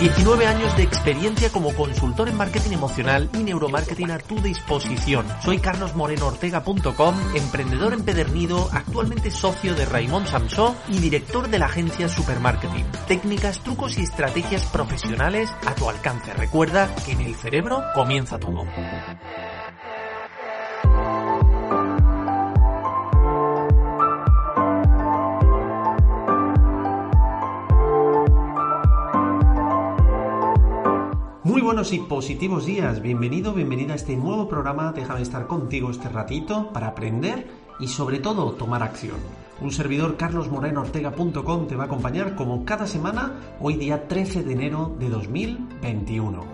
19 años de experiencia como consultor en marketing emocional y neuromarketing a tu disposición. Soy carlosmorenoortega.com, emprendedor empedernido, actualmente socio de Raymond Samsó y director de la agencia Supermarketing. Técnicas, trucos y estrategias profesionales a tu alcance. Recuerda que en el cerebro comienza todo. Buenos y positivos días, bienvenido, bienvenida a este nuevo programa, déjame estar contigo este ratito para aprender y sobre todo tomar acción. Un servidor carlosmorenoortega.com te va a acompañar como cada semana, hoy día 13 de enero de 2021.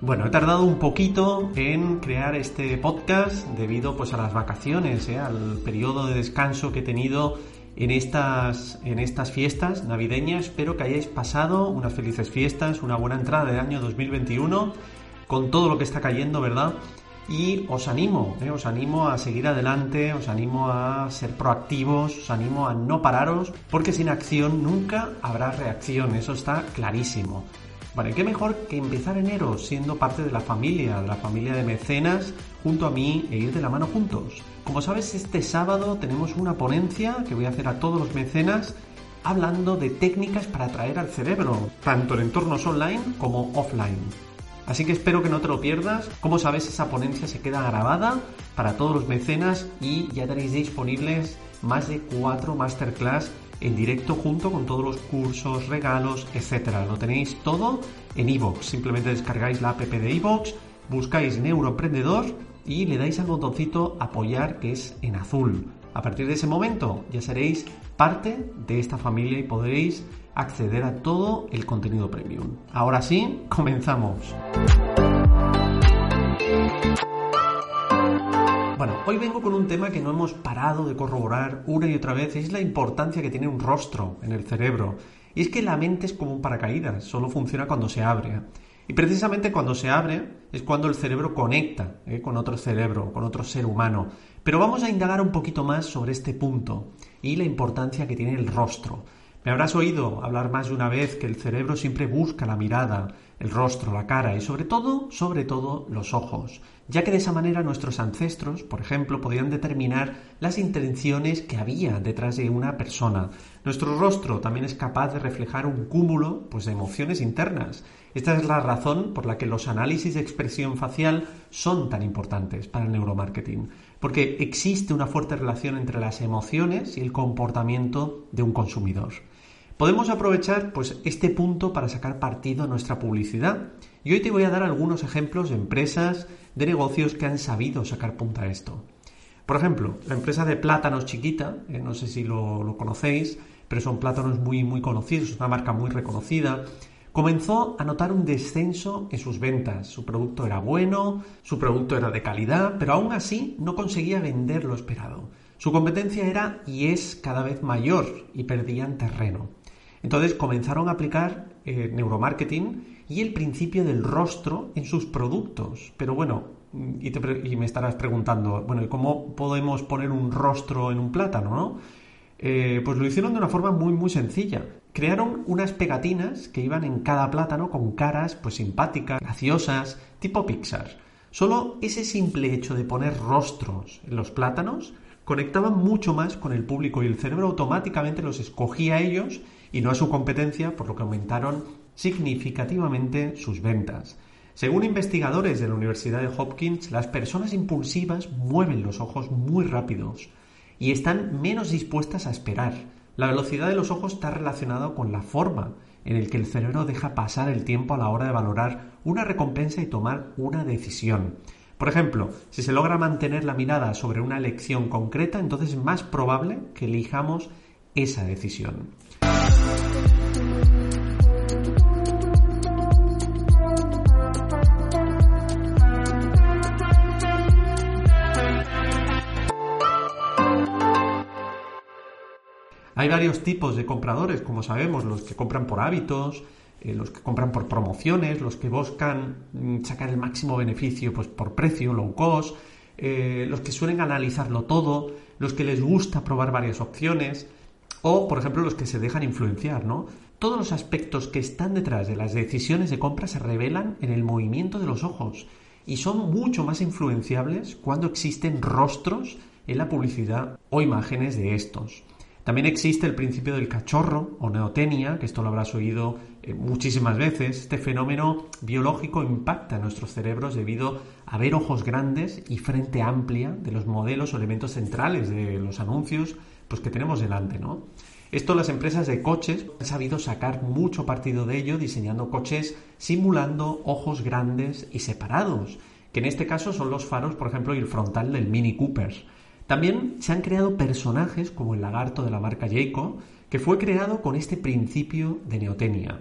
Bueno, he tardado un poquito en crear este podcast debido pues a las vacaciones, ¿eh? al periodo de descanso que he tenido en estas, en estas fiestas navideñas. Espero que hayáis pasado unas felices fiestas, una buena entrada de año 2021 con todo lo que está cayendo, ¿verdad? Y os animo, ¿eh? os animo a seguir adelante, os animo a ser proactivos, os animo a no pararos, porque sin acción nunca habrá reacción, eso está clarísimo. Vale, qué mejor que empezar enero siendo parte de la familia, de la familia de mecenas, junto a mí e ir de la mano juntos. Como sabes, este sábado tenemos una ponencia que voy a hacer a todos los mecenas hablando de técnicas para atraer al cerebro, tanto en entornos online como offline. Así que espero que no te lo pierdas. Como sabes, esa ponencia se queda grabada para todos los mecenas y ya tenéis disponibles más de cuatro masterclass en directo junto con todos los cursos, regalos, etc. Lo tenéis todo en iVoox. Simplemente descargáis la app de iVoox, buscáis Neuroemprendedor y le dais al botoncito apoyar que es en azul. A partir de ese momento ya seréis parte de esta familia y podréis acceder a todo el contenido premium. Ahora sí, comenzamos. Bueno, hoy vengo con un tema que no hemos parado de corroborar una y otra vez, es la importancia que tiene un rostro en el cerebro. Y es que la mente es como un paracaídas, solo funciona cuando se abre. Y precisamente cuando se abre es cuando el cerebro conecta ¿eh? con otro cerebro, con otro ser humano. Pero vamos a indagar un poquito más sobre este punto y la importancia que tiene el rostro. Me habrás oído hablar más de una vez que el cerebro siempre busca la mirada, el rostro, la cara y sobre todo, sobre todo, los ojos, ya que de esa manera nuestros ancestros, por ejemplo, podían determinar las intenciones que había detrás de una persona. Nuestro rostro también es capaz de reflejar un cúmulo pues, de emociones internas. Esta es la razón por la que los análisis de expresión facial son tan importantes para el neuromarketing, porque existe una fuerte relación entre las emociones y el comportamiento de un consumidor. Podemos aprovechar pues, este punto para sacar partido a nuestra publicidad. Y hoy te voy a dar algunos ejemplos de empresas, de negocios que han sabido sacar punta a esto. Por ejemplo, la empresa de plátanos chiquita, eh, no sé si lo, lo, conocéis, pero son plátanos muy, muy conocidos, es una marca muy reconocida. Comenzó a notar un descenso en sus ventas. Su producto era bueno, su producto era de calidad, pero aún así no conseguía vender lo esperado. Su competencia era y es cada vez mayor y perdían terreno. Entonces comenzaron a aplicar eh, neuromarketing y el principio del rostro en sus productos. Pero bueno, y, me estarás preguntando, bueno, ¿y cómo podemos poner un rostro en un plátano, no? Eh, pues lo hicieron de una forma muy, muy sencilla. Crearon unas pegatinas que iban en cada plátano con caras pues simpáticas, graciosas, tipo Pixar. Solo ese simple hecho de poner rostros en los plátanos conectaban mucho más con el público y el cerebro automáticamente los escogía a ellos y no a su competencia, por lo que aumentaron significativamente sus ventas. Según investigadores de la Universidad de Hopkins, las personas impulsivas mueven los ojos muy rápidos y están menos dispuestas a esperar. La velocidad de los ojos está relacionada con la forma en el que el cerebro deja pasar el tiempo a la hora de valorar una recompensa y tomar una decisión. Por ejemplo, si se logra mantener la mirada sobre una elección concreta, entonces es más probable que elijamos esa decisión. Hay varios tipos de compradores, como sabemos, los que compran por hábitos, eh, los que compran por promociones, los que buscan mm, sacar el máximo beneficio pues, por precio, low cost, eh, los que suelen analizarlo todo, los que les gusta probar varias opciones, o, por ejemplo, los que se dejan influenciar, ¿no? Todos los aspectos que están detrás de las decisiones de compra se revelan en el movimiento de los ojos y son mucho más influenciables cuando existen rostros en la publicidad o imágenes de estos. También existe el principio del cachorro o neotenia, que esto lo habrás oído eh, muchísimas veces. Este fenómeno biológico impacta en nuestros cerebros debido a ver ojos grandes y frente amplia de los modelos o elementos centrales de los anuncios pues, que tenemos delante, ¿no? Esto las empresas de coches han sabido sacar mucho partido de ello diseñando coches simulando ojos grandes y separados, que en este caso son los faros, por ejemplo, y el frontal del Mini Cooper. También se han creado personajes como el lagarto de la marca Jayco, que fue creado con este principio de neotenia.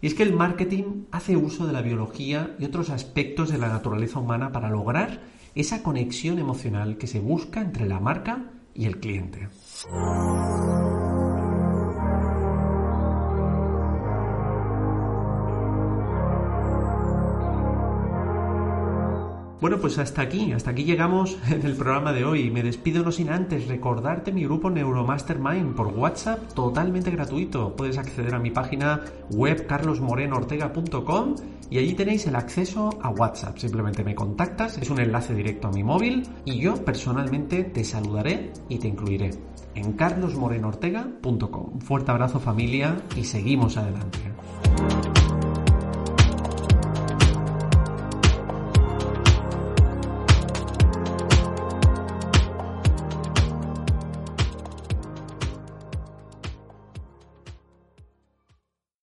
Y es que el marketing hace uso de la biología y otros aspectos de la naturaleza humana para lograr esa conexión emocional que se busca entre la marca y el cliente. Bueno, pues hasta aquí, hasta aquí llegamos en el programa de hoy. Me despido no sin antes recordarte mi grupo Neuromastermind por WhatsApp totalmente gratuito. Puedes acceder a mi página web carlosmorenoortega.com y allí tenéis el acceso a WhatsApp. Simplemente me contactas, es un enlace directo a mi móvil y yo personalmente te saludaré y te incluiré en carlosmorenoortega.com. Fuerte abrazo familia y seguimos adelante.